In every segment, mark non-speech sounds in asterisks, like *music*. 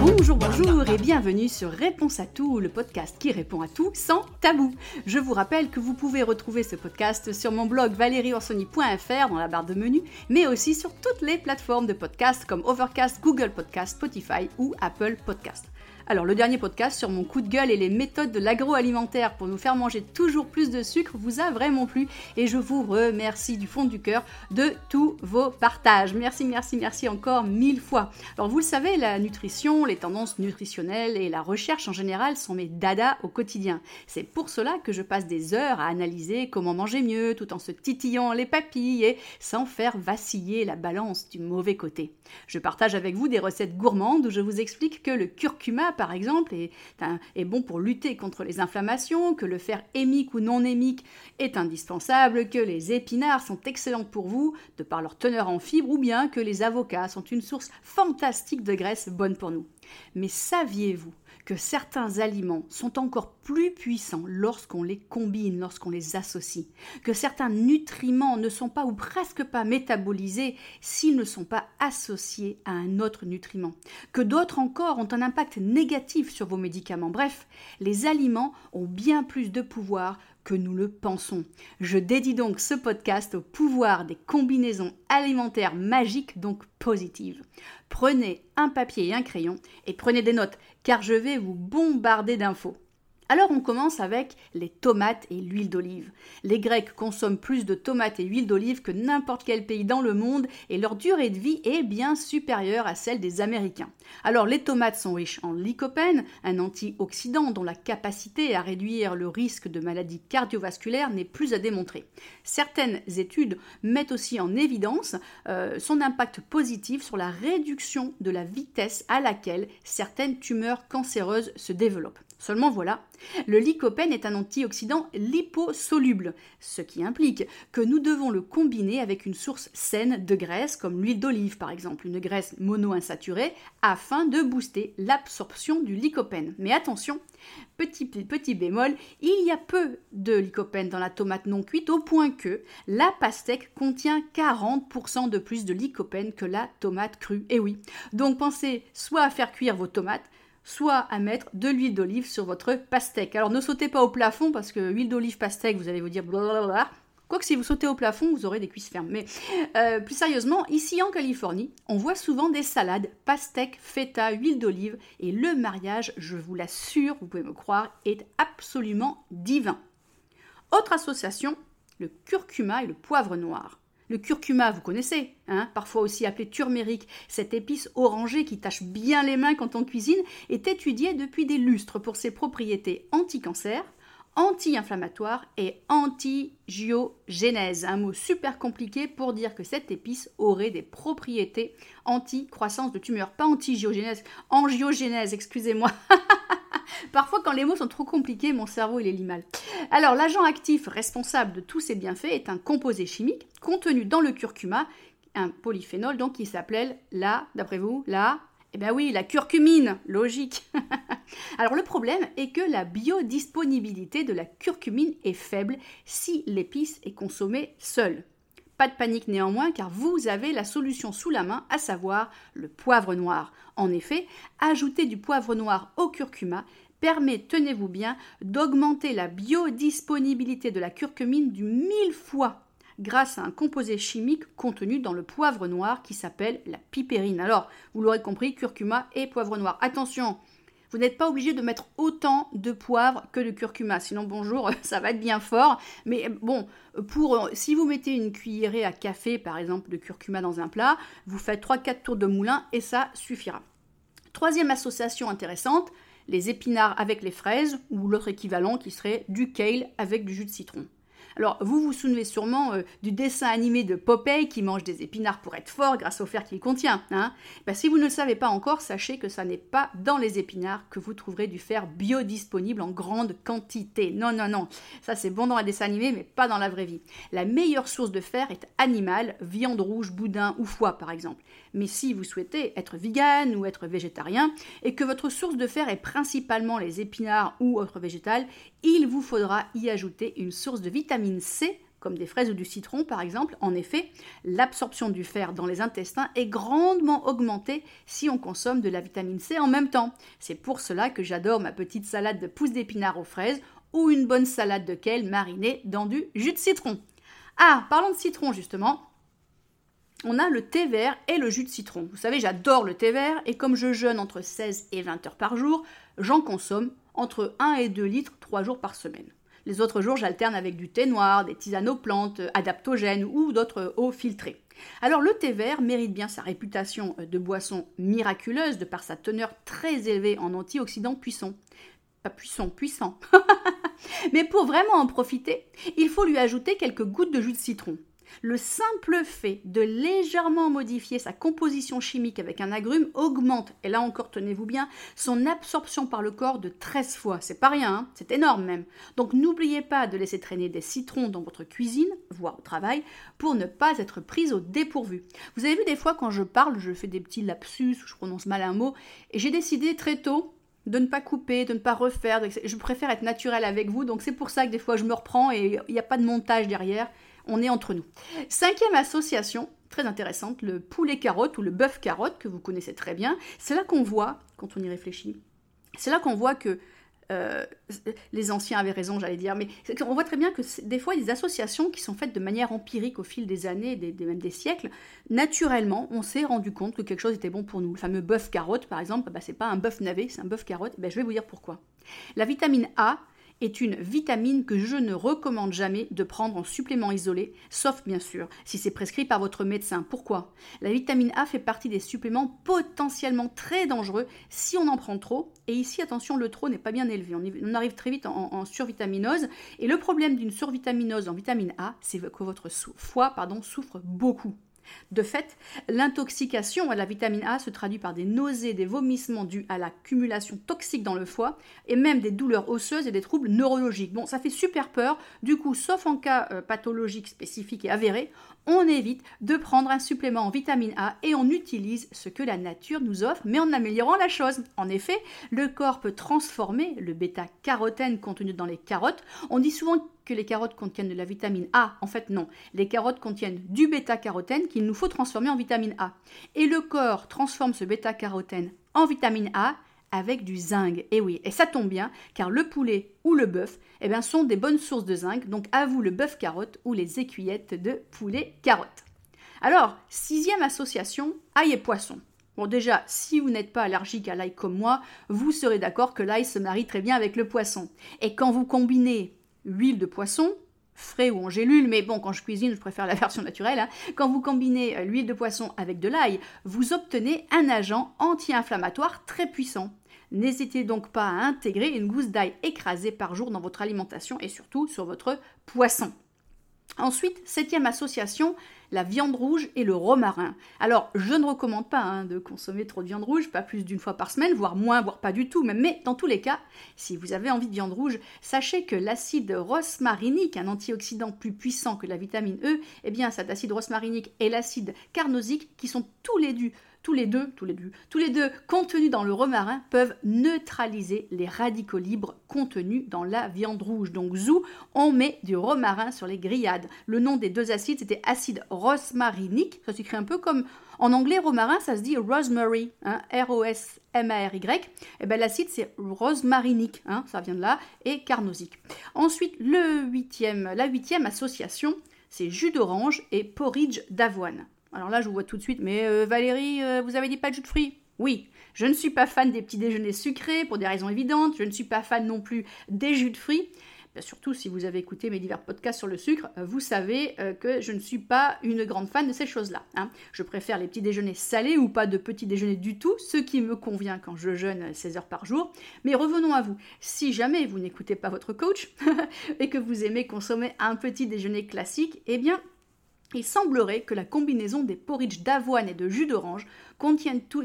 Bonjour, bonjour et bienvenue sur Réponse à tout, le podcast qui répond à tout sans tabou. Je vous rappelle que vous pouvez retrouver ce podcast sur mon blog valérieorsoni.fr dans la barre de menu, mais aussi sur toutes les plateformes de podcast comme Overcast, Google Podcast, Spotify ou Apple Podcast. Alors le dernier podcast sur mon coup de gueule et les méthodes de l'agroalimentaire pour nous faire manger toujours plus de sucre vous a vraiment plu et je vous remercie du fond du cœur de tous vos partages. Merci, merci, merci encore mille fois. Alors vous le savez, la nutrition, les tendances nutritionnelles et la recherche en général sont mes dadas au quotidien. C'est pour cela que je passe des heures à analyser comment manger mieux tout en se titillant les papilles et sans faire vaciller la balance du mauvais côté. Je partage avec vous des recettes gourmandes où je vous explique que le curcuma par exemple, est, bon pour lutter contre les inflammations, que le fer hémique ou non hémique est indispensable, que les épinards sont excellents pour vous, de par leur teneur en fibres, ou bien que les avocats sont une source fantastique de graisse bonne pour nous. Mais saviez-vous que certains aliments sont encore plus puissants lorsqu'on les combine, lorsqu'on les associe, que certains nutriments ne sont pas ou presque pas métabolisés s'ils ne sont pas associés à un autre nutriment, que d'autres encore ont un impact négatif sur vos médicaments. Bref, les aliments ont bien plus de pouvoir que nous le pensons. Je dédie donc ce podcast au pouvoir des combinaisons alimentaires magiques, donc positives. Prenez un papier et un crayon et prenez des notes, car je vais vous bombarder d'infos. Alors on commence avec les tomates et l'huile d'olive. Les Grecs consomment plus de tomates et huile d'olive que n'importe quel pays dans le monde et leur durée de vie est bien supérieure à celle des Américains. Alors les tomates sont riches en lycopène, un antioxydant dont la capacité à réduire le risque de maladies cardiovasculaires n'est plus à démontrer. Certaines études mettent aussi en évidence euh, son impact positif sur la réduction de la vitesse à laquelle certaines tumeurs cancéreuses se développent. Seulement voilà, le lycopène est un antioxydant liposoluble, ce qui implique que nous devons le combiner avec une source saine de graisse, comme l'huile d'olive par exemple, une graisse monoinsaturée, afin de booster l'absorption du lycopène. Mais attention, petit, bémol, il y a peu de lycopène dans la tomate non cuite au point que la pastèque contient 40% de plus de lycopène que la tomate crue. Et oui, donc pensez soit à faire cuire vos tomates, soit à mettre de l'huile d'olive sur votre pastèque. Alors ne sautez pas au plafond parce que huile d'olive pastèque, vous allez vous dire blablabla. Quoique si vous sautez au plafond, vous aurez des cuisses fermes. Mais euh, plus sérieusement, ici en Californie, on voit souvent des salades, pastèque, feta, huile d'olive, et le mariage, je vous l'assure, vous pouvez me croire, est absolument divin. Autre association, le curcuma et le poivre noir. Le curcuma, vous connaissez, hein, parfois aussi appelé turmérique, cette épice orangée qui tache bien les mains quand on cuisine, est étudiée depuis des lustres pour ses propriétés anti-cancer, anti-inflammatoire et anti-giogénèse. Un mot super compliqué pour dire que cette épice aurait des propriétés anti-croissance de tumeurs. Pas anti-giogénèse, angiogénèse, excusez-moi. *laughs* Parfois, quand les mots sont trop compliqués, mon cerveau il est lit mal. Alors, l'agent actif responsable de tous ces bienfaits est un composé chimique contenu dans le curcuma, un polyphénol donc qui s'appelle la, d'après vous, la eh bien oui, la curcumine, logique. *laughs* Alors le problème est que la biodisponibilité de la curcumine est faible si l'épice est consommée seule. Pas de panique néanmoins car vous avez la solution sous la main, à savoir le poivre noir. En effet, ajouter du poivre noir au curcuma permet, tenez-vous bien, d'augmenter la biodisponibilité de la curcumine du mille fois grâce à un composé chimique contenu dans le poivre noir qui s'appelle la pipérine. Alors, vous l'aurez compris, curcuma et poivre noir. Attention, vous n'êtes pas obligé de mettre autant de poivre que de curcuma, sinon bonjour, *laughs* ça va être bien fort. Mais bon, pour si vous mettez une cuillerée à café par exemple de curcuma dans un plat, vous faites 3-4 tours de moulin et ça suffira. Troisième association intéressante, les épinards avec les fraises, ou l'autre équivalent qui serait du kale avec du jus de citron. Alors, vous vous souvenez sûrement euh, du dessin animé de Popeye qui mange des épinards pour être fort grâce au fer qu'il contient. Hein ben, si vous ne le savez pas encore, sachez que ça n'est pas dans les épinards que vous trouverez du fer biodisponible en grande quantité. Non, non, non. Ça, c'est bon dans un dessin animé, mais pas dans la vraie vie. La meilleure source de fer est animale, viande rouge, boudin ou foie, par exemple. Mais si vous souhaitez être vegan ou être végétarien et que votre source de fer est principalement les épinards ou autres végétales, il vous faudra y ajouter une source de vitamine C comme des fraises ou du citron par exemple. En effet, l'absorption du fer dans les intestins est grandement augmentée si on consomme de la vitamine C en même temps. C'est pour cela que j'adore ma petite salade de pousses d'épinards aux fraises ou une bonne salade de kale marinée dans du jus de citron. Ah, parlons de citron justement. On a le thé vert et le jus de citron. Vous savez, j'adore le thé vert et comme je jeûne entre 16 et 20 heures par jour, j'en consomme entre 1 et 2 litres 3 jours par semaine. Les autres jours, j'alterne avec du thé noir, des tisanes aux plantes, adaptogènes ou d'autres eaux filtrées. Alors le thé vert mérite bien sa réputation de boisson miraculeuse de par sa teneur très élevée en antioxydants puissants. Pas puissant, puissant. *laughs* Mais pour vraiment en profiter, il faut lui ajouter quelques gouttes de jus de citron. Le simple fait de légèrement modifier sa composition chimique avec un agrume augmente, et là encore tenez-vous bien, son absorption par le corps de 13 fois. C'est pas rien, hein c'est énorme même. Donc n'oubliez pas de laisser traîner des citrons dans votre cuisine, voire au travail, pour ne pas être prise au dépourvu. Vous avez vu des fois quand je parle, je fais des petits lapsus, ou je prononce mal un mot, et j'ai décidé très tôt de ne pas couper, de ne pas refaire. Je préfère être naturel avec vous, donc c'est pour ça que des fois je me reprends et il n'y a pas de montage derrière. On est entre nous. Cinquième association, très intéressante, le poulet carotte ou le bœuf carotte que vous connaissez très bien. C'est là qu'on voit, quand on y réfléchit, c'est là qu'on voit que euh, les anciens avaient raison, j'allais dire, mais on voit très bien que des fois, des associations qui sont faites de manière empirique au fil des années, des, même des siècles. Naturellement, on s'est rendu compte que quelque chose était bon pour nous. Le fameux bœuf carotte, par exemple, bah, c'est pas un bœuf navet, c'est un bœuf carotte. Bah, je vais vous dire pourquoi. La vitamine A est une vitamine que je ne recommande jamais de prendre en supplément isolé, sauf bien sûr si c'est prescrit par votre médecin. Pourquoi? La vitamine A fait partie des suppléments potentiellement très dangereux si on en prend trop. Et ici, attention, le trop n'est pas bien élevé. On, arrive très vite en, survitaminose. Et le problème d'une survitaminose en vitamine A, c'est que votre foie pardon, souffre beaucoup. De fait, l'intoxication à la vitamine A se traduit par des nausées, des vomissements dus à l'accumulation toxique dans le foie et même des douleurs osseuses et des troubles neurologiques. Bon, ça fait super peur. Du coup, sauf en cas euh, pathologique spécifique et avéré, on évite de prendre un supplément en vitamine A et on utilise ce que la nature nous offre, mais en améliorant la chose. En effet, le corps peut transformer le bêta-carotène contenu dans les carottes. On dit souvent que les carottes contiennent de la vitamine A. En fait, non. Les carottes contiennent du bêta-carotène qu'il nous faut transformer en vitamine A. Et le corps transforme ce bêta-carotène en vitamine A avec du zinc. Et oui, et ça tombe bien, car le poulet ou le bœuf eh bien, sont des bonnes sources de zinc. Donc à vous le bœuf carotte ou les écuyettes de poulet carotte. Alors, sixième association, ail et poisson. Bon déjà, si vous n'êtes pas allergique à l'ail comme moi, vous serez d'accord que l'ail se marie très bien avec le poisson. Et quand vous combinez huile de poisson, frais ou en gélule, mais bon, quand je cuisine, je préfère la *laughs* version naturelle. Hein. Quand vous combinez euh, l'huile de poisson avec de l'ail, vous obtenez un agent anti-inflammatoire très puissant. N'hésitez donc pas à intégrer une gousse d'ail écrasée par jour dans votre alimentation et surtout sur votre poisson. Ensuite, septième association, la viande rouge et le romarin. Alors, je ne recommande pas hein, de consommer trop de viande rouge, pas plus d'une fois par semaine, voire moins, voire pas du tout, mais dans tous les cas, si vous avez envie de viande rouge, sachez que l'acide rosmarinique, un antioxydant plus puissant que la vitamine E, eh bien cet acide rosmarinique et l'acide carnosique, qui sont tous les deux tous les deux, tous les deux, tous les deux contenus dans le romarin peuvent neutraliser les radicaux libres contenus dans la viande rouge. Donc zou, on met du romarin sur les grillades. Le nom des deux acides c'était acide rosmarinique, ça s'écrit un peu comme en anglais romarin, ça se dit rosemary, hein, R-O-S-M-A-R-Y. Et eh ben l'acide c'est rosmarinique, hein, ça vient de là, et carnosique. Ensuite, la huitième association, c'est jus d'orange et porridge d'avoine. Alors là, je vous vois tout de suite, mais euh, Valérie, euh, vous avez dit pas de jus de fruits? Oui, je ne suis pas fan des petits déjeuners sucrés pour des raisons évidentes, je ne suis pas fan non plus des jus de fruits. Ben, surtout si vous avez écouté mes divers podcasts sur le sucre, euh, vous savez que je ne suis pas une grande fan de ces choses-là. Hein. Je préfère les petits déjeuners salés ou pas de petits déjeuners du tout, ce qui me convient quand je jeûne 16 heures par jour. Mais revenons à vous. Si jamais vous n'écoutez pas votre coach *laughs* et que vous aimez consommer un petit déjeuner classique, eh bien il semblerait que la combinaison des porridge d'avoine et de jus d'orange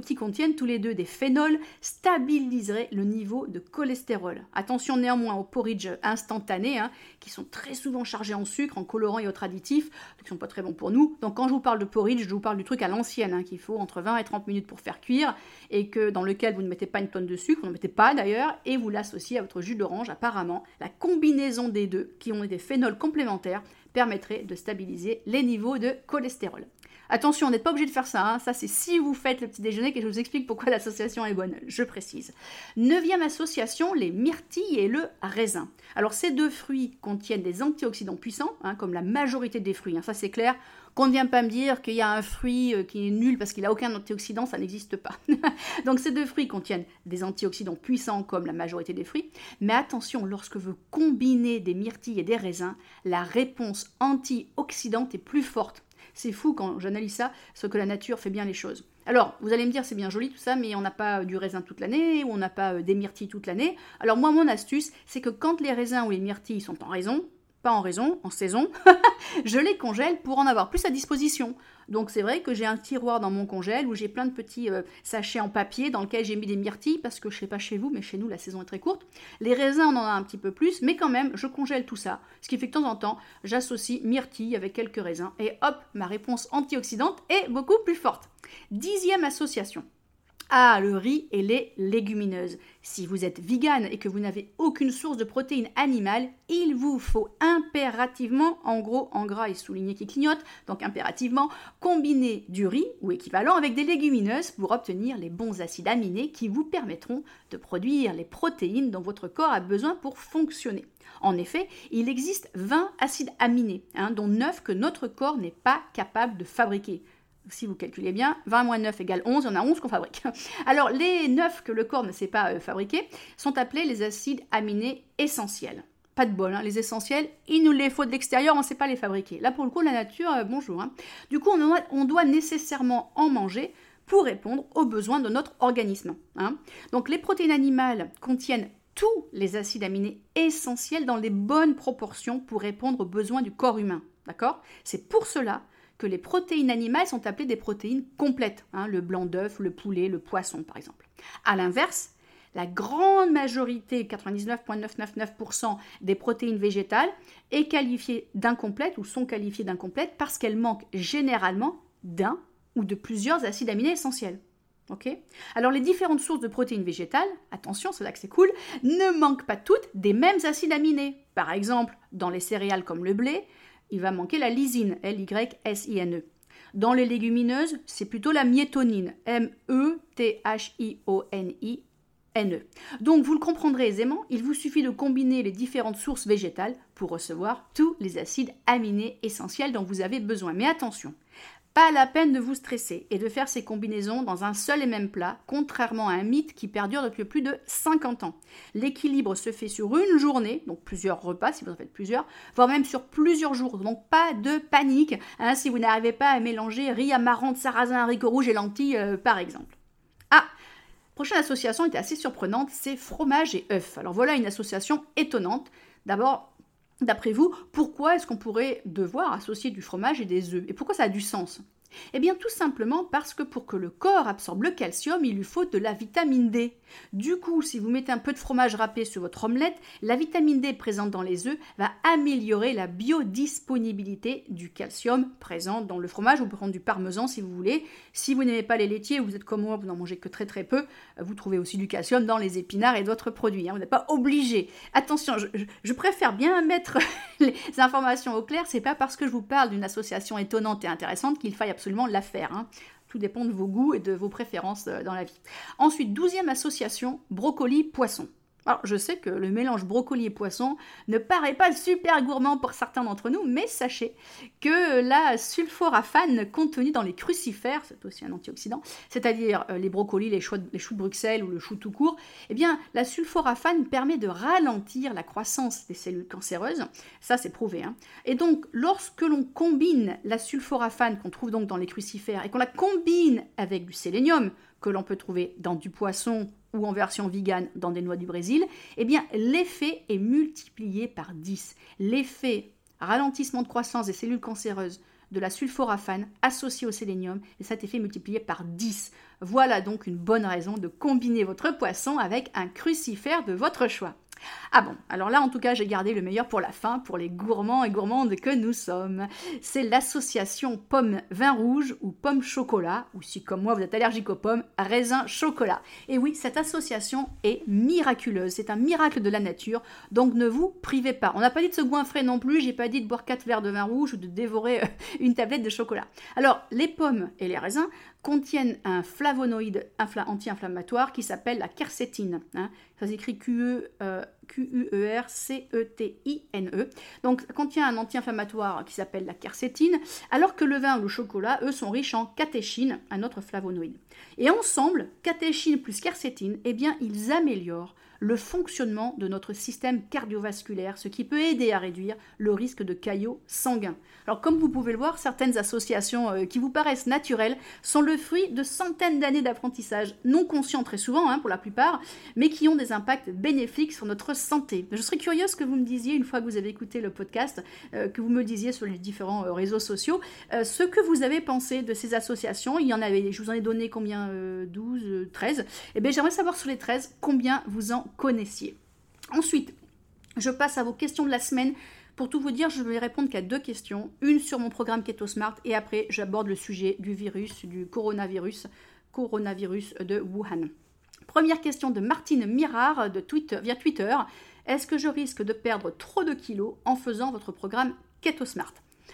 qui contiennent tous les deux des phénols stabiliserait le niveau de cholestérol. Attention néanmoins aux porridge instantanés, hein, qui sont très souvent chargés en sucre, en colorants et autres additifs, qui ne sont pas très bons pour nous. Donc quand je vous parle de porridge, je vous parle du truc à l'ancienne, hein, qu'il faut entre 20 et 30 minutes pour faire cuire, et que dans lequel vous ne mettez pas une tonne de sucre, vous ne mettez pas d'ailleurs, et vous l'associez à votre jus d'orange. Apparemment, la combinaison des deux, qui ont des phénols complémentaires, permettrait de stabiliser les niveaux de cholestérol. Attention, on n'est pas obligé de faire ça. Hein. Ça, c'est si vous faites le petit déjeuner que je vous explique pourquoi l'association est bonne. Je précise. Neuvième association, les myrtilles et le raisin. Alors, ces deux fruits contiennent des antioxydants puissants, hein, comme la majorité des fruits. Hein. Ça, c'est clair. Qu'on ne vient pas me dire qu'il y a un fruit euh, qui est nul parce qu'il n'a aucun antioxydant, ça n'existe pas. *laughs* Donc ces deux fruits contiennent des antioxydants puissants comme la majorité des fruits. Mais attention, lorsque vous combinez des myrtilles et des raisins, la réponse antioxydante est plus forte. C'est fou quand j'analyse ça, ce que la nature fait bien les choses. Alors, vous allez me dire, c'est bien joli tout ça, mais on n'a pas du raisin toute l'année, ou on n'a pas euh, des myrtilles toute l'année. Alors moi, mon astuce, c'est que quand les raisins ou les myrtilles sont en raison, pas en raison, en saison, *laughs* je les congèle pour en avoir plus à disposition. Donc c'est vrai que j'ai un tiroir dans mon congèle où j'ai plein de petits euh, sachets en papier dans lequel j'ai mis des myrtilles parce que je sais pas chez vous, mais chez nous la saison est très courte. Les raisins on en a un petit peu plus, mais quand même je congèle tout ça. Ce qui fait que de temps en temps j'associe myrtilles avec quelques raisins et hop, ma réponse antioxydante est beaucoup plus forte. Dixième association. Ah, le riz et les légumineuses. Si vous êtes vegan et que vous n'avez aucune source de protéines animales, il vous faut impérativement, en gros, en gras et souligné qui clignote, donc impérativement, combiner du riz ou équivalent avec des légumineuses pour obtenir les bons acides aminés qui vous permettront de produire les protéines dont votre corps a besoin pour fonctionner. En effet, il existe 20 acides aminés, hein, dont 9 que notre corps n'est pas capable de fabriquer si vous calculez bien, 20 moins 9 égale 11, il y en a 11 qu'on fabrique. *laughs* Alors, les 9 que le corps ne sait pas euh, fabriquer sont appelés les acides aminés essentiels. Pas de bol, hein. les essentiels, il nous les faut de l'extérieur, on ne sait pas les fabriquer. Là, pour le coup, la nature, euh, bonjour. Hein. Du coup, on doit, nécessairement en manger pour répondre aux besoins de notre organisme. Hein. Donc, les protéines animales contiennent tous les acides aminés essentiels dans les bonnes proportions pour répondre aux besoins du corps humain. D'accord? C'est pour cela que les protéines animales sont appelées des protéines complètes, hein, le blanc d'œuf, le poulet, le poisson par exemple. A l'inverse, la grande majorité, 99,999% des protéines végétales, est qualifiée d'incomplète ou sont qualifiées d'incomplètes parce qu'elles manquent généralement d'un ou de plusieurs acides aminés essentiels. Alors les différentes sources de protéines végétales, attention, c'est là que c'est cool, ne manquent pas toutes des mêmes acides aminés. Par exemple, dans les céréales comme le blé, il va manquer la lysine, L-Y-S-I-N-E. Dans les légumineuses, c'est plutôt la myétonine, M-E-T-H-I-O-N-I-N-E. Donc vous le comprendrez aisément, il vous suffit de combiner les différentes sources végétales pour recevoir tous les acides aminés essentiels dont vous avez besoin. Mais attention, pas la peine de vous stresser et de faire ces combinaisons dans un seul et même plat, contrairement à un mythe qui perdure depuis plus de 50 ans. L'équilibre se fait sur une journée, donc plusieurs repas si vous en faites plusieurs, voire même sur plusieurs jours. Donc pas de panique hein, si vous n'arrivez pas à mélanger riz, amarante, sarrasin, haricots rouges et lentilles euh, par exemple. Ah Prochaine association était assez surprenante, c'est fromage et œufs. Alors voilà une association étonnante. D'abord, D'après vous, pourquoi est-ce qu'on pourrait devoir associer du fromage et des œufs? Et pourquoi ça a du sens? Eh bien tout simplement parce que pour que le corps absorbe le calcium, il lui faut de la vitamine D. Du coup, si vous mettez un peu de fromage râpé sur votre omelette, la vitamine D présente dans les œufs va améliorer la biodisponibilité du calcium présent dans le fromage. Vous pouvez prendre du parmesan si vous voulez. Si vous n'aimez pas les laitiers, vous êtes comme moi, vous n'en mangez que très très peu, vous trouvez aussi du calcium dans les épinards et d'autres produits. Hein. Vous n'êtes pas obligé. Attention, je, préfère bien mettre *laughs* les informations au clair. C'est pas parce que je vous parle d'une association étonnante et intéressante qu'il faille absolument la faire. Hein. Tout dépend de vos goûts et de vos préférences euh, dans la vie. Ensuite, douzième association, brocoli-poisson. Alors, je sais que le mélange brocoli et poisson ne paraît pas super gourmand pour certains d'entre nous, mais sachez que la sulforaphane contenue dans les crucifères, c'est aussi un antioxydant, c'est-à-dire euh, les brocolis, les choux, de, Bruxelles ou le chou tout court, eh bien, la sulforaphane permet de ralentir la croissance des cellules cancéreuses. Ça, c'est prouvé. Hein. Et donc, lorsque l'on combine la sulforaphane qu'on trouve donc dans les crucifères et qu'on la combine avec du sélénium, que l'on peut trouver dans du poisson ou en version vegan dans des noix du Brésil, eh bien l'effet est multiplié par 10. L'effet ralentissement de croissance des cellules cancéreuses de la sulforaphane associée au sélénium et cet effet multiplié par 10. Voilà donc une bonne raison de combiner votre poisson avec un crucifère de votre choix. Ah bon, alors là en tout cas j'ai gardé le meilleur pour la fin, pour les gourmands et gourmandes que nous sommes. C'est l'association pomme vin rouge ou pomme chocolat, ou si comme moi vous êtes allergique aux pommes, raisin chocolat. Et oui, cette association est miraculeuse, c'est un miracle de la nature, donc ne vous privez pas. On n'a pas dit de se goinfrer non plus, j'ai pas dit de boire 4 verres de vin rouge ou de dévorer euh, une tablette de chocolat. Alors les pommes et les raisins contiennent un flavonoïde anti-inflammatoire qui s'appelle la quercétine. Hein. Ça s'écrit. Euh, Q-U-E-R-C-E-T-I-N-E. Donc, ça contient un anti-inflammatoire qui s'appelle la quercétine, alors que le vin ou le chocolat, eux, sont riches en catéchine, un autre flavonoïde. Et ensemble, catéchine plus quercétine, eh bien, ils améliorent le fonctionnement de notre système cardiovasculaire, ce qui peut aider à réduire le risque de caillots sanguins. Alors comme vous pouvez le voir, certaines associations euh, qui vous paraissent naturelles sont le fruit de centaines d'années d'apprentissage, non conscients très souvent hein, pour la plupart, mais qui ont des impacts bénéfiques sur notre santé. Je serais curieuse que vous me disiez, une fois que vous avez écouté le podcast, euh, que vous me disiez sur les différents euh, réseaux sociaux, ce que vous avez pensé de ces associations. Il y en avait, je vous en ai donné combien 12, 13. Eh bien j'aimerais savoir sur les 13 combien vous en connaissiez. Ensuite, je passe à vos questions de la semaine. Pour tout vous dire, je ne vais répondre qu'à deux questions. Une sur mon programme Keto Smart et après, j'aborde le sujet du virus, du coronavirus, coronavirus de Wuhan. Première question de Martine Mirard via Twitter. Est-ce que je risque de perdre trop de kilos en faisant votre programme Keto Smart?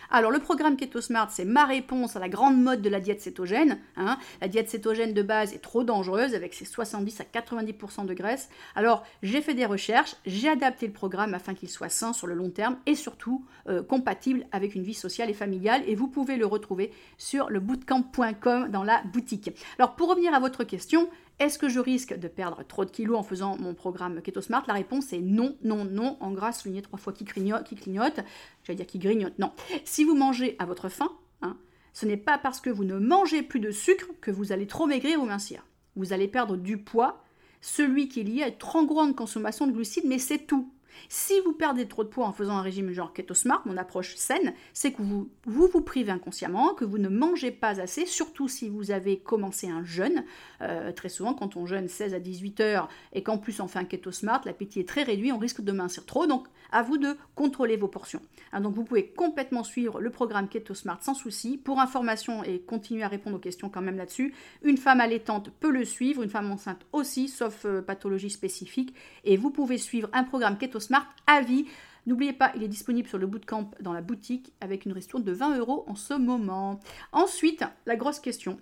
Alors le programme Keto Smart, c'est ma réponse à la grande mode de la diète cétogène. Hein. La diète cétogène de base est trop dangereuse avec ses 70 à 90% de graisse. Alors j'ai fait des recherches, j'ai adapté le programme afin qu'il soit sain sur le long terme et surtout euh, compatible avec une vie sociale et familiale. Et vous pouvez le retrouver sur le bootcamp.com dans la boutique. Alors pour revenir à votre question, est-ce que je risque de perdre trop de kilos en faisant mon programme Keto Smart? La réponse est non, non, non. En gras, souligné trois fois qui clignote, qui clignote. J'allais dire qui grignote. Non. Si vous mangez à votre faim, hein, ce n'est pas parce que vous ne mangez plus de sucre que vous allez trop maigrir ou mincir. Vous allez perdre du poids, celui qui est lié à une trop grande consommation de glucides, mais c'est tout. Si vous perdez trop de poids en faisant un régime genre Keto Smart, mon approche saine, c'est que vous, vous, privez inconsciemment, que vous ne mangez pas assez, surtout si vous avez commencé un jeûne. Euh, très souvent, quand on jeûne 16 à 18 heures et qu'en plus on fait un Keto Smart, l'appétit est très réduit, on risque de mincir trop. Donc, à vous de contrôler vos portions. Hein, donc, vous pouvez complètement suivre le programme Keto Smart sans souci. Pour information et continuer à répondre aux questions quand même là-dessus, une femme allaitante peut le suivre, une femme enceinte aussi, sauf euh, pathologie spécifique. Et vous pouvez suivre un programme Keto Smart à vie. N'oubliez pas, il est disponible sur le bootcamp dans la boutique avec une ristourne de 20 euros en ce moment. Ensuite, la grosse question.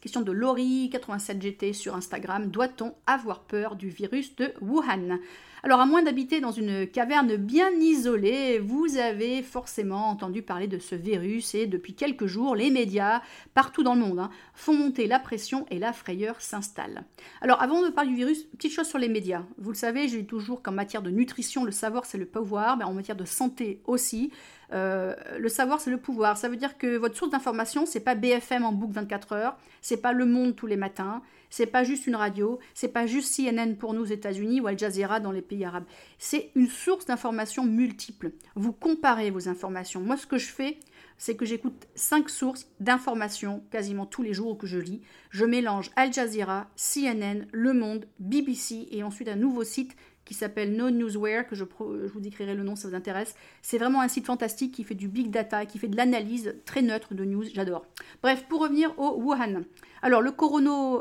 Question de Laurie87GT sur Instagram. Doit-on avoir peur du virus de Wuhan? Alors, à moins d'habiter dans une caverne bien isolée, vous avez forcément entendu parler de ce virus et depuis quelques jours, les médias, partout dans le monde, hein, font monter la pression et la frayeur s'installe. Alors, avant de parler du virus, petite chose sur les médias. Vous le savez, j'ai toujours qu'en matière de nutrition, le savoir c'est le pouvoir, mais en matière de santé aussi. Euh, le savoir, c'est le pouvoir. Ça veut dire que votre source d'information, c'est pas BFM en boucle 24 heures, c'est pas Le Monde tous les matins, c'est pas juste une radio, c'est pas juste CNN pour nous États-Unis ou Al Jazeera dans les pays arabes. C'est une source d'information multiple. Vous comparez vos informations. Moi, ce que je fais, c'est que j'écoute cinq sources d'informations quasiment tous les jours que je lis. Je mélange Al Jazeera, CNN, Le Monde, BBC et ensuite un nouveau site qui s'appelle No Newsware, que je, je, vous décrirai le nom si ça vous intéresse. C'est vraiment un site fantastique qui fait du big data, qui fait de l'analyse très neutre de news, j'adore. Bref, pour revenir au Wuhan. Alors, le,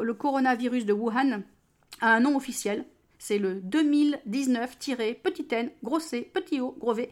le coronavirus de Wuhan a un nom officiel, c'est le 2019-petit n, gros C, petit o, gros V,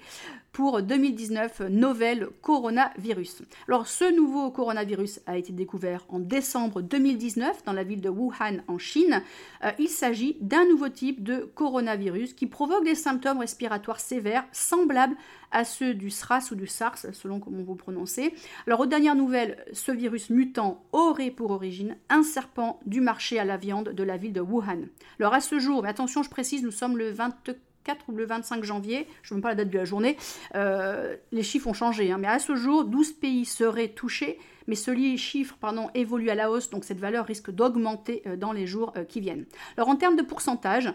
pour 2019 novel coronavirus. Alors ce nouveau coronavirus a été découvert en décembre 2019 dans la ville de Wuhan en Chine. Euh, il s'agit d'un nouveau type de coronavirus qui provoque des symptômes respiratoires sévères semblables à ceux du SRAS ou du SARS selon comment vous prononcez. Alors aux dernières nouvelles, ce virus mutant aurait pour origine un serpent du marché à la viande de la ville de Wuhan. Alors à ce jour, mais attention je précise, nous sommes le 24 4 ou le 25 janvier, je ne sais pas la date de la journée, euh, les chiffres ont changé. Hein. mais à ce jour, 12 pays seraient touchés, mais ce chiffre pardon, évolue à la hausse, donc cette valeur risque d'augmenter euh, dans les jours euh, qui viennent. Alors en termes de pourcentage,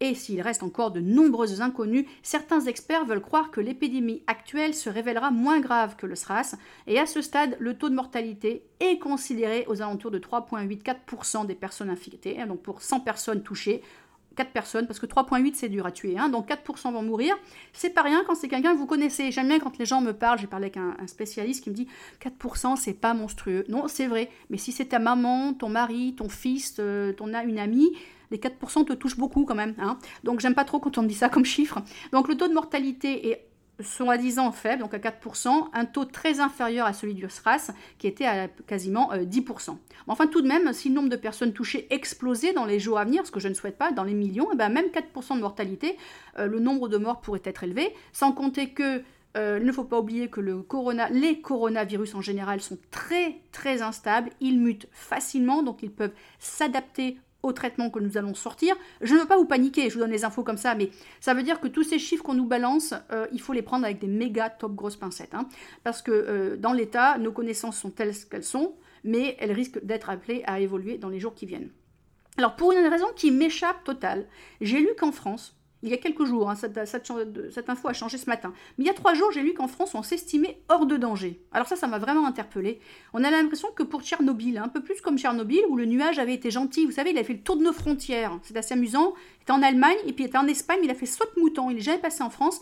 Et s'il reste encore de nombreuses inconnues, certains experts veulent croire que l'épidémie actuelle se révélera moins grave que le SRAS, et à ce stade, le taux de mortalité est considéré aux alentours de 3,84% des personnes infectées, hein, donc pour 100 personnes touchées, 4 personnes, parce que 3,8 c'est dur à tuer, hein, donc 4% vont mourir. C'est pas rien quand c'est quelqu'un que vous connaissez. J'aime bien quand les gens me parlent, j'ai parlé avec un, spécialiste qui me dit 4% c'est pas monstrueux. Non, c'est vrai, mais si c'est ta maman, ton mari, ton fils, euh, ton une amie, les 4% te touchent beaucoup quand même. Hein. Donc j'aime pas trop quand on me dit ça comme chiffre. Donc le taux de mortalité est soi-disant faible, donc à 4%, un taux très inférieur à celui du SRAS, qui était à quasiment 10%. Euh, enfin, tout de même, si le nombre de personnes touchées explosait dans les jours à venir, ce que je ne souhaite pas, dans les millions, et eh ben même 4% de mortalité, euh, le nombre de morts pourrait être élevé, sans compter que euh, il ne faut pas oublier que les coronavirus en général sont très très instables, ils mutent facilement, donc ils peuvent s'adapter au traitement que nous allons sortir. Je ne veux pas vous paniquer, je vous donne les infos comme ça, mais ça veut dire que tous ces chiffres qu'on nous balance, euh, il faut les prendre avec des méga top grosses pincettes. Hein. parce que euh, dans l'état, nos connaissances sont telles qu'elles sont, mais elles risquent d'être appelées à évoluer dans les jours qui viennent. Alors pour une raison qui m'échappe totale, j'ai lu qu'en France, il y a quelques jours, hein, cette, info a changé ce matin. Mais il y a trois jours, j'ai lu qu'en France, on s'estimait hors de danger. Alors ça, ça m'a vraiment interpellé. On a l'impression que pour Tchernobyl, un peu plus comme Tchernobyl, où le nuage avait été gentil, vous savez, il a fait le tour de nos frontières. C'est assez amusant. Il était en Allemagne, et puis il était en Espagne, il a fait saut de mouton. Il est jamais passé en France.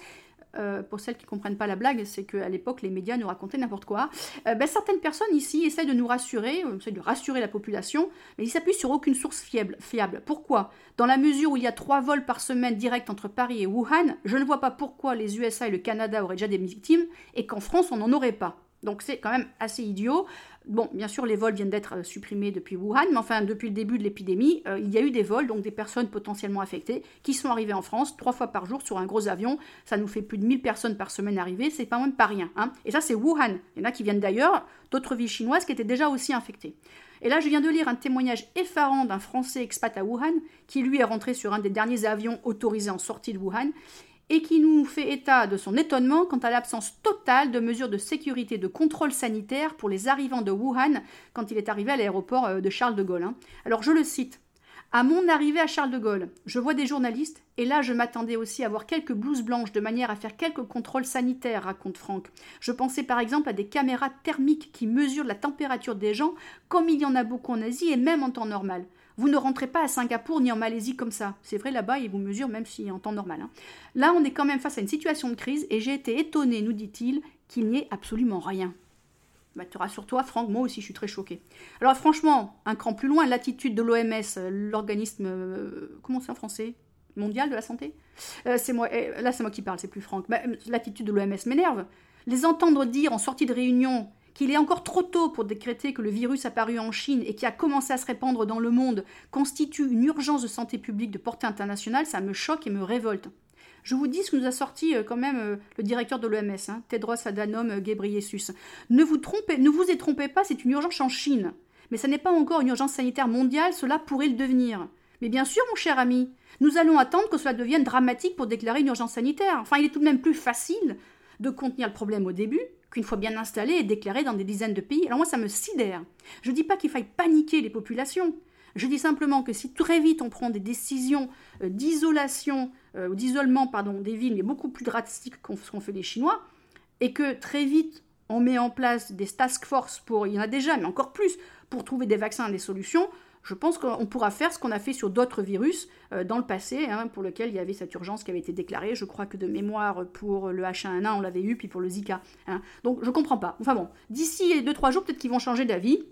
Euh, pour celles qui ne comprennent pas la blague, c'est qu'à l'époque, les médias nous racontaient n'importe quoi. Euh, ben, certaines personnes ici essayent de nous rassurer, essayent de rassurer la population, mais ils s'appuient sur aucune source fiable. fiable. Pourquoi? Dans la mesure où il y a trois vols par semaine directs entre Paris et Wuhan, je ne vois pas pourquoi les USA et le Canada auraient déjà des victimes et qu'en France, on n'en aurait pas. Donc c'est quand même assez idiot. Bon, bien sûr, les vols viennent d'être euh, supprimés depuis Wuhan, mais enfin, depuis le début de l'épidémie, euh, il y a eu des vols, donc des personnes potentiellement affectées, qui sont arrivées en France trois fois par jour sur un gros avion. Ça nous fait plus de 1000 personnes par semaine arrivées, c'est pas même pas rien. Hein. Et ça, c'est Wuhan. Il y en a qui viennent d'ailleurs, d'autres villes chinoises qui étaient déjà aussi infectées. Et là, je viens de lire un témoignage effarant d'un Français expat à Wuhan, qui lui est rentré sur un des derniers avions autorisés en sortie de Wuhan, et qui nous fait état de son étonnement quant à l'absence totale de mesures de sécurité de contrôle sanitaire pour les arrivants de Wuhan quand il est arrivé à l'aéroport euh, de Charles de Gaulle. Hein. Alors je le cite. À mon arrivée à Charles de Gaulle, je vois des journalistes, et là je m'attendais aussi à voir quelques blouses blanches de manière à faire quelques contrôles sanitaires, raconte Franck. Je pensais par exemple à des caméras thermiques qui mesurent la température des gens, comme il y en a beaucoup en Asie et même en temps normal. Vous ne rentrez pas à Singapour ni en Malaisie comme ça. C'est vrai, là-bas, ils vous mesurent même si en temps normal. Hein. Là, on est quand même face à une situation de crise et j'ai été étonné, nous dit-il, qu'il n'y ait absolument rien. Bah, tu rassures-toi, Franck, moi aussi je suis très choquée. Alors franchement, un cran plus loin, l'attitude de l'OMS, l'organisme, euh, comment c'est en français? Mondial de la santé? Euh, C'est moi, eh, là c'est moi qui parle, c'est plus Franck. Bah, l'attitude de l'OMS m'énerve. Les entendre dire en sortie de réunion qu'il est encore trop tôt pour décréter que le virus apparu en Chine et qui a commencé à se répandre dans le monde constitue une urgence de santé publique de portée internationale, ça me choque et me révolte. Je vous dis ce que nous a sorti euh, quand même euh, le directeur de l'OMS, hein, Tedros Adhanom Ghebreyesus. Ne vous trompez, ne vous y trompez pas, c'est une urgence en Chine. Mais ce n'est pas encore une urgence sanitaire mondiale, cela pourrait le devenir. Mais bien sûr, mon cher ami, nous allons attendre que cela devienne dramatique pour déclarer une urgence sanitaire. Enfin, il est tout de même plus facile de contenir le problème au début qu'une fois bien installé et déclaré dans des dizaines de pays. Alors moi, ça me sidère. Je ne dis pas qu'il faille paniquer les populations. Je dis simplement que si très vite on prend des décisions euh, d'isolation euh, d'isolement pardon des villes, mais beaucoup plus drastiques qu'ont fait les Chinois, et que très vite on met en place des task force pour, il y en a déjà, mais encore plus, pour trouver des vaccins des solutions, je pense qu'on pourra faire ce qu'on a fait sur d'autres virus euh, dans le passé, hein, pour lequel il y avait cette urgence qui avait été déclarée. Je crois que de mémoire, pour le H1N1, on l'avait eu, puis pour le Zika. Hein. Donc je comprends pas. Enfin bon, d'ici 2-3 jours, peut-être qu'ils vont changer d'avis.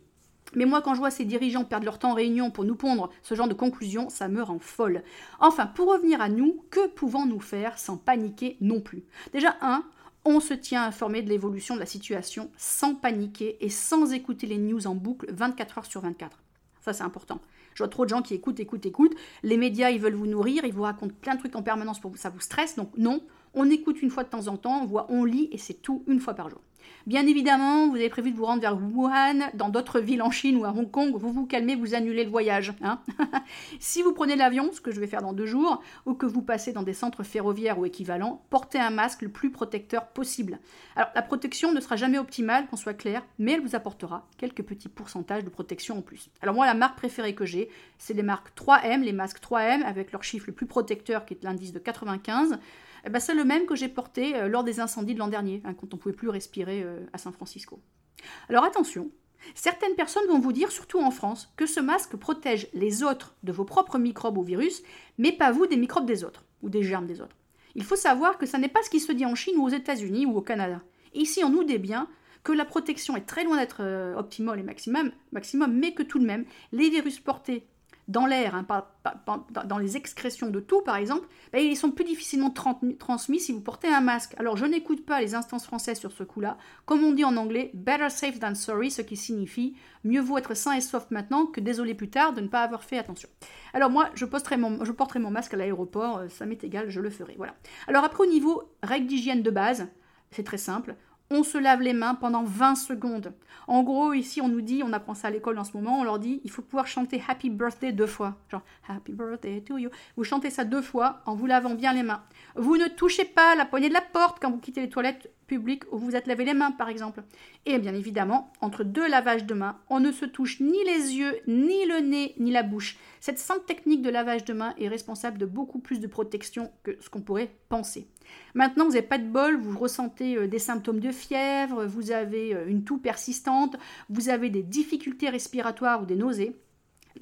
Mais moi, quand je vois ces dirigeants perdre leur temps en réunion pour nous pondre ce genre de conclusion, ça me rend folle. Enfin, pour revenir à nous, que pouvons-nous faire sans paniquer non plus? Déjà, un, on se tient informé de l'évolution de la situation sans paniquer et sans écouter les news en boucle 24 heures sur 24. Ça, c'est important. Je vois trop de gens qui écoutent, écoutent, écoutent. Les médias, ils veulent vous nourrir, ils vous racontent plein de trucs en permanence pour que ça vous stresse. Donc, non, On écoute une fois de temps en temps, on voit, on lit et c'est tout une fois par jour. Bien évidemment, vous avez prévu de vous rendre vers Wuhan, dans d'autres villes en Chine ou à Hong Kong, vous vous calmez, vous annulez le voyage. Hein *laughs* si vous prenez l'avion, ce que je vais faire dans deux jours, ou que vous passez dans des centres ferroviaires ou équivalents, portez un masque le plus protecteur possible. Alors la protection ne sera jamais optimale, qu'on soit clair, mais elle vous apportera quelques petits pourcentages de protection en plus. Alors moi, la marque préférée que j'ai, c'est les marques 3M, les masques 3M, avec leur chiffre le plus protecteur qui est l'indice de 95. Eh ben, c'est le même que j'ai porté euh, lors des incendies de l'an dernier, hein, quand on ne pouvait plus respirer euh, à San Francisco. Alors attention, certaines personnes vont vous dire, surtout en France, que ce masque protège les autres de vos propres microbes ou virus, mais pas vous des microbes des autres, ou des germes des autres. Il faut savoir que ça n'est pas ce qui se dit en Chine ou aux États-Unis ou au Canada. ici, on nous dit bien que la protection est très loin d'être euh, optimale et maximum, maximum, mais que tout de même, les virus portés dans l'air, hein, dans les excrétions de tout par exemple, ben, ils sont plus difficilement transmis si vous portez un masque. Alors je n'écoute pas les instances françaises sur ce coup-là. Comme on dit en anglais, better safe than sorry, ce qui signifie mieux vaut être sain et sauf maintenant que désolé plus tard de ne pas avoir fait attention. Alors moi, je, je porterai mon masque à l'aéroport, euh, ça m'est égal, je le ferai. Voilà. Alors après au niveau règles d'hygiène de base, c'est très simple on se lave les mains pendant 20 secondes. En gros, ici, on nous dit, on apprend ça à l'école en ce moment, on leur dit, il faut pouvoir chanter Happy Birthday deux fois. Genre, Happy Birthday to you. Vous chantez ça deux fois en vous lavant bien les mains. Vous ne touchez pas la poignée de la porte quand vous quittez les toilettes publiques où vous vous êtes lavé les mains, par exemple. Et bien évidemment, entre deux lavages de mains, on ne se touche ni les yeux, ni le nez, ni la bouche. Cette simple technique de lavage de mains est responsable de beaucoup plus de protection que ce qu'on pourrait penser. Maintenant, vous n'avez pas de bol, vous ressentez euh, des symptômes de fièvre, vous avez euh, une toux persistante, vous avez des difficultés respiratoires ou des nausées.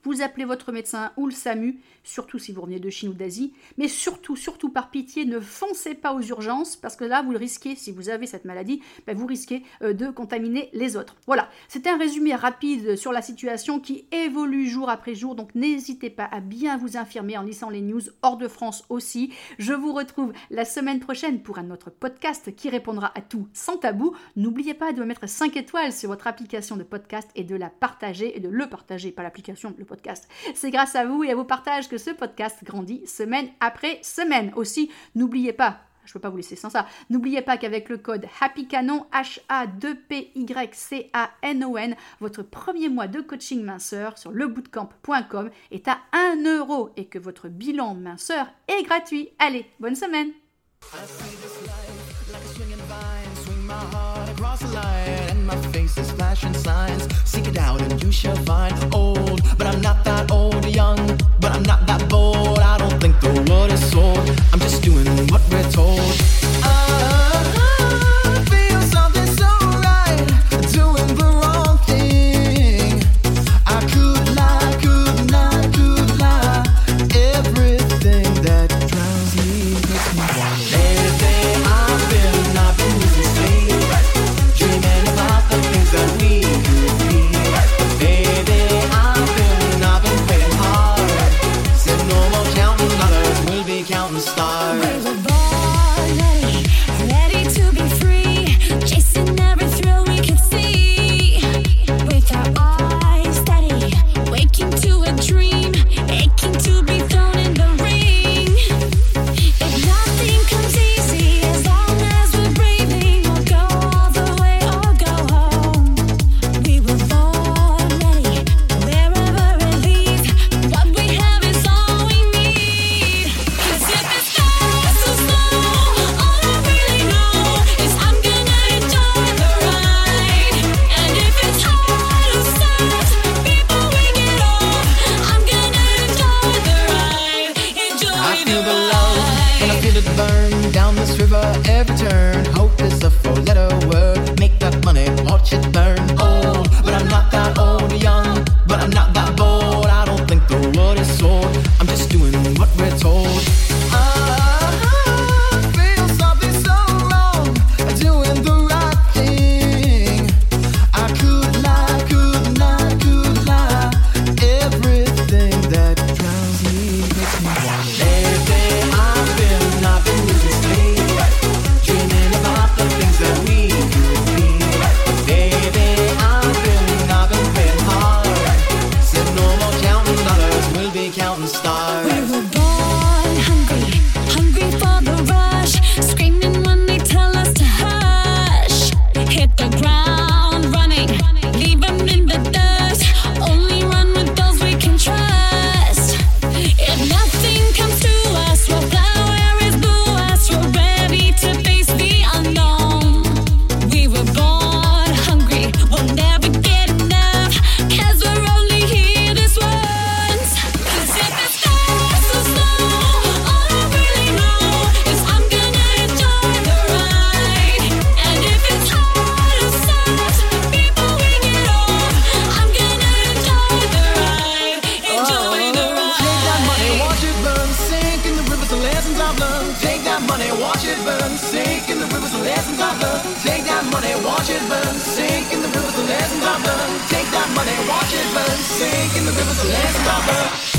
Vous appelez votre médecin ou le SAMU, surtout si vous revenez de Chine ou d'Asie, mais surtout, surtout par pitié, ne foncez pas aux urgences, parce que là, vous le risquez, si vous avez cette maladie, ben, vous risquez euh, de contaminer les autres. Voilà, c'était un résumé rapide sur la situation qui évolue jour après jour, donc n'hésitez pas à bien vous infirmer en lisant les news hors de France aussi. Je vous retrouve la semaine prochaine pour un autre podcast qui répondra à tout sans tabou. N'oubliez pas de me mettre 5 étoiles sur votre application de podcast et de la partager, et de le partager, pas l'application, podcast. C'est grâce à vous et à vos partages que ce podcast grandit semaine après semaine. Aussi, n'oubliez pas, je ne peux pas vous laisser sans ça. N'oubliez pas qu'avec le code HAPPYCANON, H-A-2-P-Y-C-A-N-O-N, votre premier mois de coaching minceur sur lebootcamp.com est à 1 euro et que votre bilan minceur est gratuit. Allez, bonne semaine! sink in the river, so let's pop up.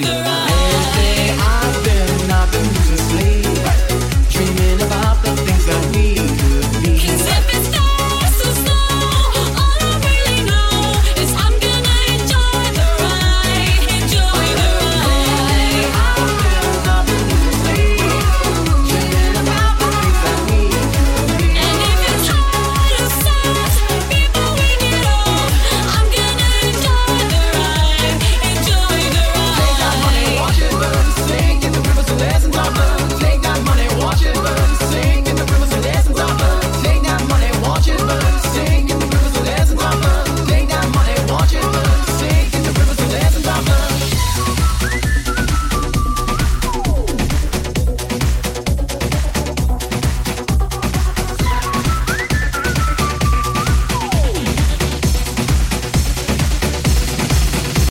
Baby,